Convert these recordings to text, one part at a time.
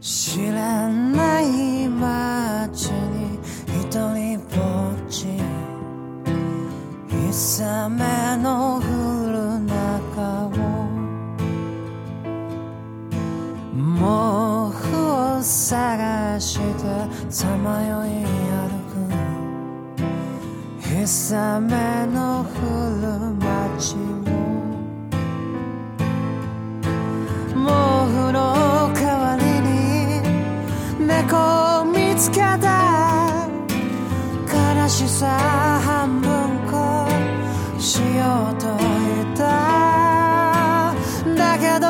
知らない街に一人ぼっち。氷雨の降る中を。毛布を探してさまよい歩く。氷雨の降る街をを見つけた。悲しさ半分こしようと言った。だけど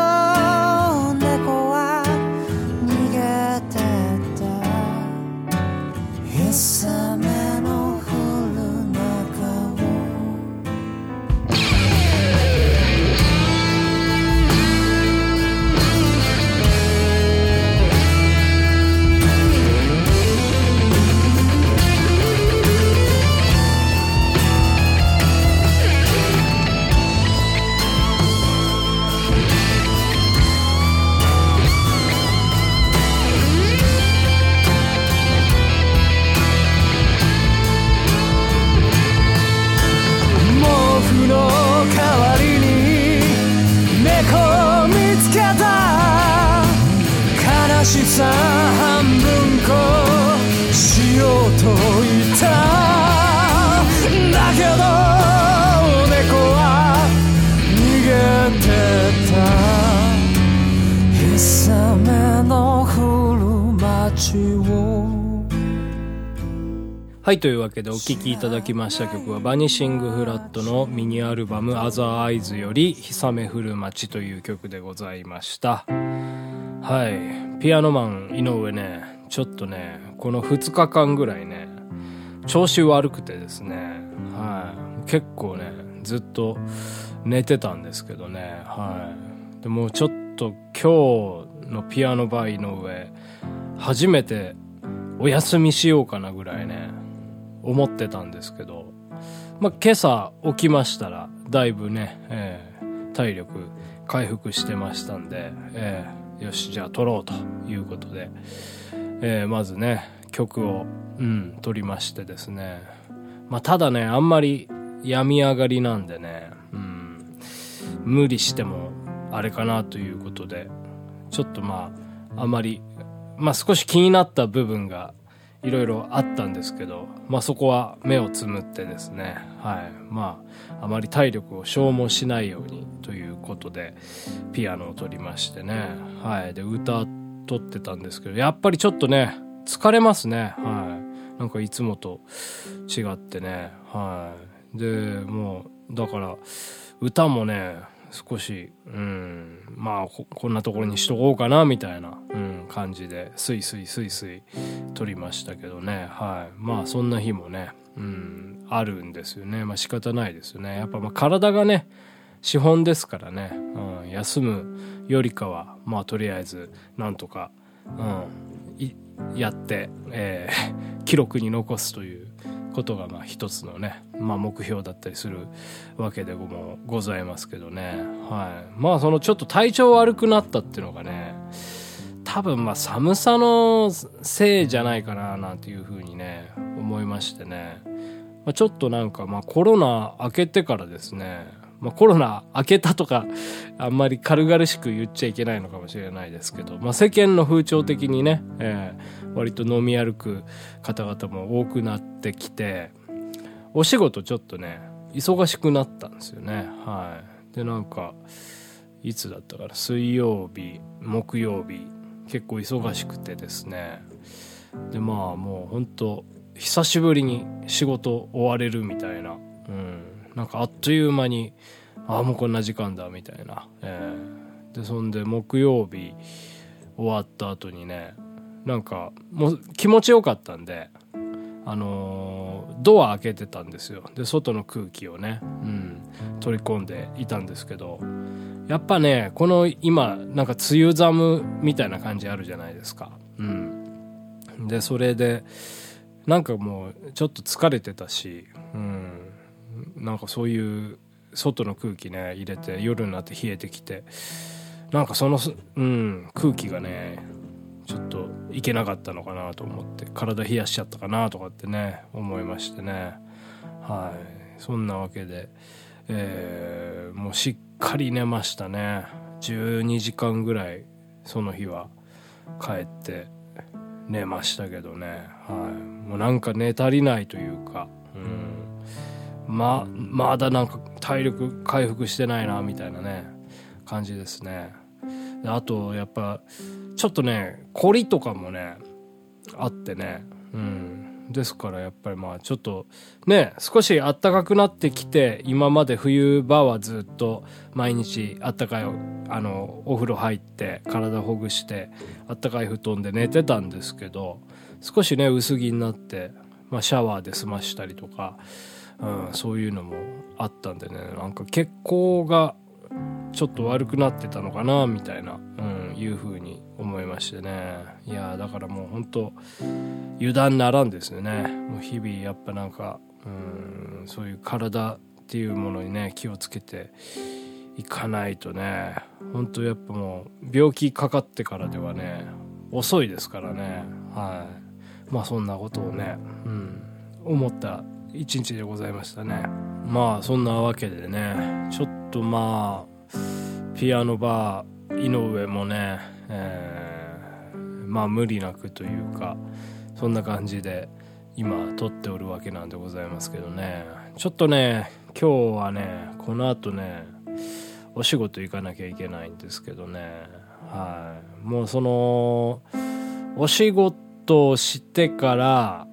しさ半分こしようと言っただけど猫は逃げてた氷雨の降る街をはい、というわけでお聴きいただきました曲はバニシングフラットのミニアルバム「アザーアイズ」より「ひ雨降る街」という曲でございました。はい。ピアノマン井上ねちょっとねこの2日間ぐらいね調子悪くてですねはい。結構ねずっと寝てたんですけどねはい。でもちょっと今日のピアノバー井上初めてお休みしようかなぐらいね思ってたんですけど、まあ、今朝起きましたらだいぶね、えー体力回復してましたんで、えーよしじゃあ撮ろうということで、えーまずね曲を、うん、撮りましてですね、まあ、ただねあんまり病み上がりなんでね、うん、無理してもあれかなということで。ちょっとまああまりまあ少し気になった部分がいろいろあったんですけど、まあそこは目をつむってですね、はい。まあ、あまり体力を消耗しないようにということで、ピアノを取りましてね、はい。で、歌取ってたんですけど、やっぱりちょっとね、疲れますね、はい。なんかいつもと違ってね、はい。で、もう、だから、歌もね、少し、うん、まあこ、こんなところにしとこうかな、みたいな、うん、感じで、スイスイスイスイ撮りましたけどね、はい。まあ、そんな日もね、うん、あるんですよね。まあ、仕方ないですよね。やっぱ、まあ、体がね、資本ですからね、うん、休むよりかは、まあ、とりあえず、なんとか、うん、やって、えー 記録に残すということがまあ一つのね、まあ、目標だったりするわけでもございますけどね、はい、まあそのちょっと体調悪くなったっていうのがね多分まあ寒さのせいじゃないかななんていうふうにね思いましてね、まあ、ちょっとなんかまあコロナ明けてからですねまあ、コロナ明けたとかあんまり軽々しく言っちゃいけないのかもしれないですけど、まあ、世間の風潮的にね、えー割と飲み歩く方々も多くなってきてお仕事ちょっとね忙しくなったんですよね。はい。でなんかいつだったかな水曜日木曜日結構忙しくてですね。でまあもうほんと久しぶりに仕事終われるみたいな。うん。なんかあっという間にああもうこんな時間だみたいな、えーでそんで木曜日終わった後にねなんかもう気持ちよかったんであのードア開けてたんですよ。で外の空気をね、うん、取り込んでいたんですけどやっぱねこの今なんか梅雨寒みたいな感じあるじゃないですか。うん。でそれでなんかもうちょっと疲れてたしうん。なんかそういう外の空気ね入れて夜になって冷えてきてなんかその、うん、空気がねちょっといけなかったのかなと思って体冷やしちゃったかなとかってね思いましてね。はい。そんなわけで、えーもうしっかり寝ましたね。12時間ぐらいその日は帰って寝ましたけどね、はい、もうなんか寝足りないというか、うん、ままだなんか体力回復してないなみたいなね感じですね。であとやっぱちょっとね凝りとかもねあってね。うん。ですからやっぱりまあちょっとね少し暖かくなってきて今まで冬場はずっと毎日あったかいあのお風呂入って体ほぐしてあったかい布団で寝てたんですけど少しね薄着になって、まあ、シャワーで済ましたりとか、うん、そういうのもあったんでね。なんか血行がちょっと悪くなってたのかなみたいな、うん、いうふうに思いましてね。いやだからもう本当油断ならんですよね。もう日々やっぱなんか、うん、そういう体っていうものにね気をつけていかないとね。本当やっぱもう病気かかってからではね遅いですからね。はい。まあそんなことをね、うん、思った一日でございましたね。まあそんなわけでねちょっとまあピアノバー井上もね、えーまあ無理なくというかそんな感じで今撮っておるわけなんでございますけどね。ちょっとね今日はねこの後ねお仕事行かなきゃいけないんですけどね。はい。もうそのお仕事をしてから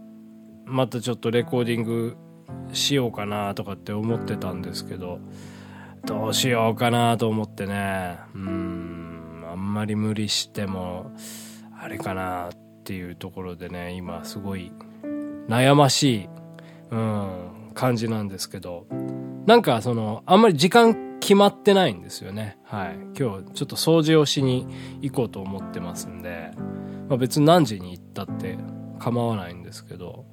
またちょっとレコーディングしようかなとかって思ってたんですけどどうしようかなと思ってね。うんあんまり無理してもあれかなっていうところでね今すごい悩ましい、うん、感じなんですけどなんかそのあんまり時間決まってないんですよね。はい。今日ちょっと掃除をしに行こうと思ってますんで、まあ、別に何時に行ったって構わないんですけど。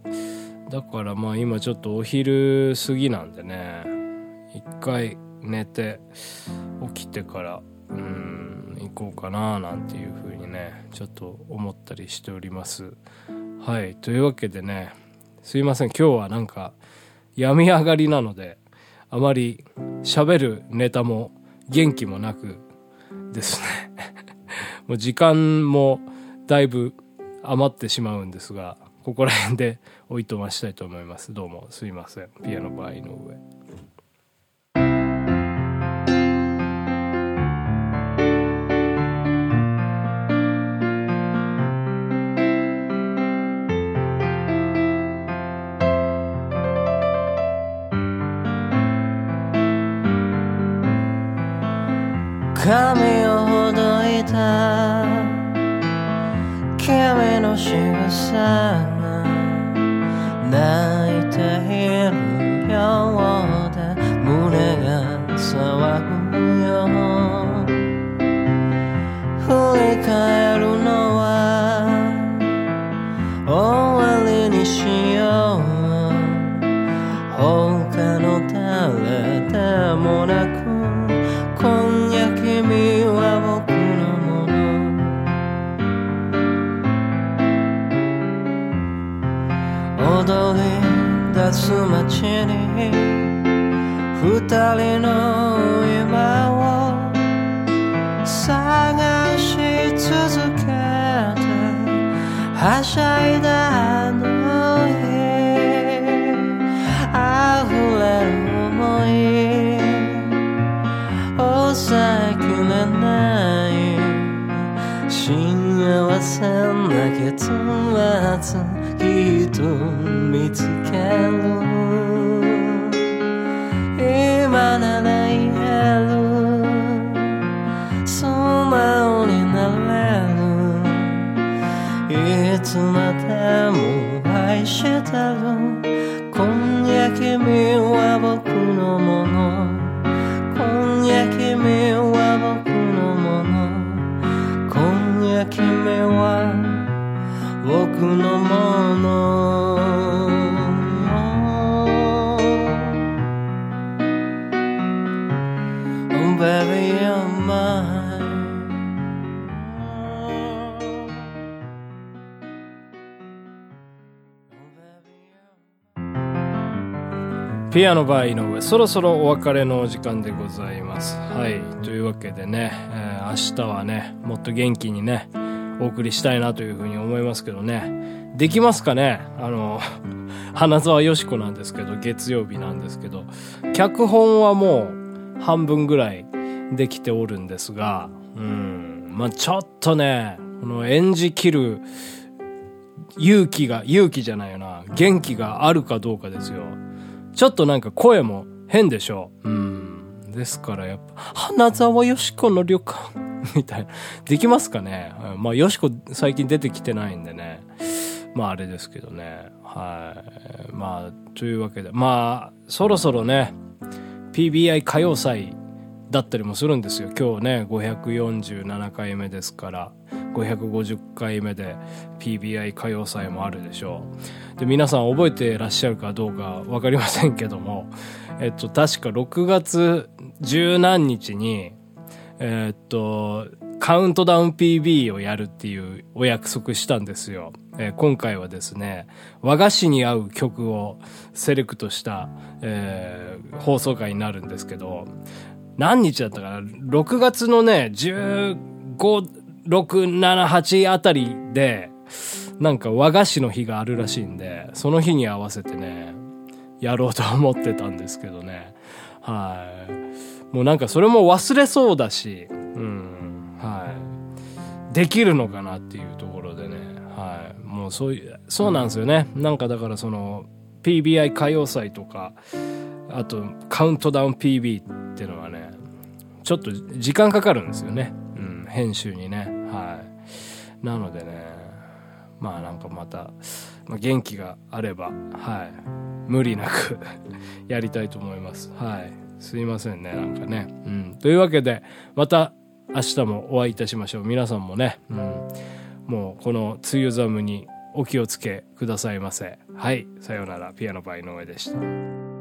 だからまあ今ちょっとお昼過ぎなんでね。一回寝て起きてからうん行こうかななんていう風にねちょっと思ったりしております。はいというわけでねすいません。今日はなんか病み上がりなのであまり喋るネタも元気もなくですね。もう時間もだいぶ余ってしまうんですがここら辺でおいとましたいと思います。どうもすいません。ピアノバー井上。君の仕草がり出す街に二人の今を探し続けてはしゃいだあの日溢れる想い抑えきれない幸せな結末きっと見つける今なら言える。素直になれる。いつまでも愛してる。今夜君は僕のもの。今夜君は僕のもの。今夜君はピアノバー井上そろそろお別れのお時間でございます。はい。というわけでね、えー明日はねもっと元気にねお送りしたいなというふうに思いますけどね。できますかね？あの 花沢よし子なんですけど月曜日なんですけど脚本はもう半分ぐらいできておるんですがうんまあちょっとねこの演じきる勇気が勇気じゃないよな元気があるかどうかですよちょっとなんか声も変でしょううん。ですからやっぱ、花沢よしこの旅館みたいな。できますかね？まあ、よしこ最近出てきてないんでね。まああれですけどね。はい。まあ、というわけで。まあ、そろそろね、PBI 歌謡祭だったりもするんですよ。今日ね、547回目ですから、550回目で PBI 歌謡祭もあるでしょう。で、皆さん覚えてらっしゃるかどうかわかりませんけども、えっと、確か6月十何日に、えっと、カウントダウン PB をやるっていうお約束したんですよ。えー今回はですね、和菓子に合う曲をセレクトした、えー放送回になるんですけど、何日だったかな ?6 月のね、15、6、7、8あたりで、なんか和菓子の日があるらしいんで、その日に合わせてね、やろうと思ってたんですけどね。はい。もうなんかそれも忘れそうだし、うん、はい。できるのかなっていうところ、もそういう、そうなんですよね。なんかだからその、PBI 歌謡祭とか、あとカウントダウン PB っていうのはね、ちょっと時間かかるんですよね。うん、編集にね。はい。なのでね、まあなんかまた、まあ、元気があれば、はい。無理なく やりたいと思います。はい。すいませんね、なんかね。うん。というわけで、また明日もお会いいたしましょう。皆さんもね、うん。もうこの梅雨寒にお気をつけくださいませ。はい。さようなら。ピアノバイの上でした。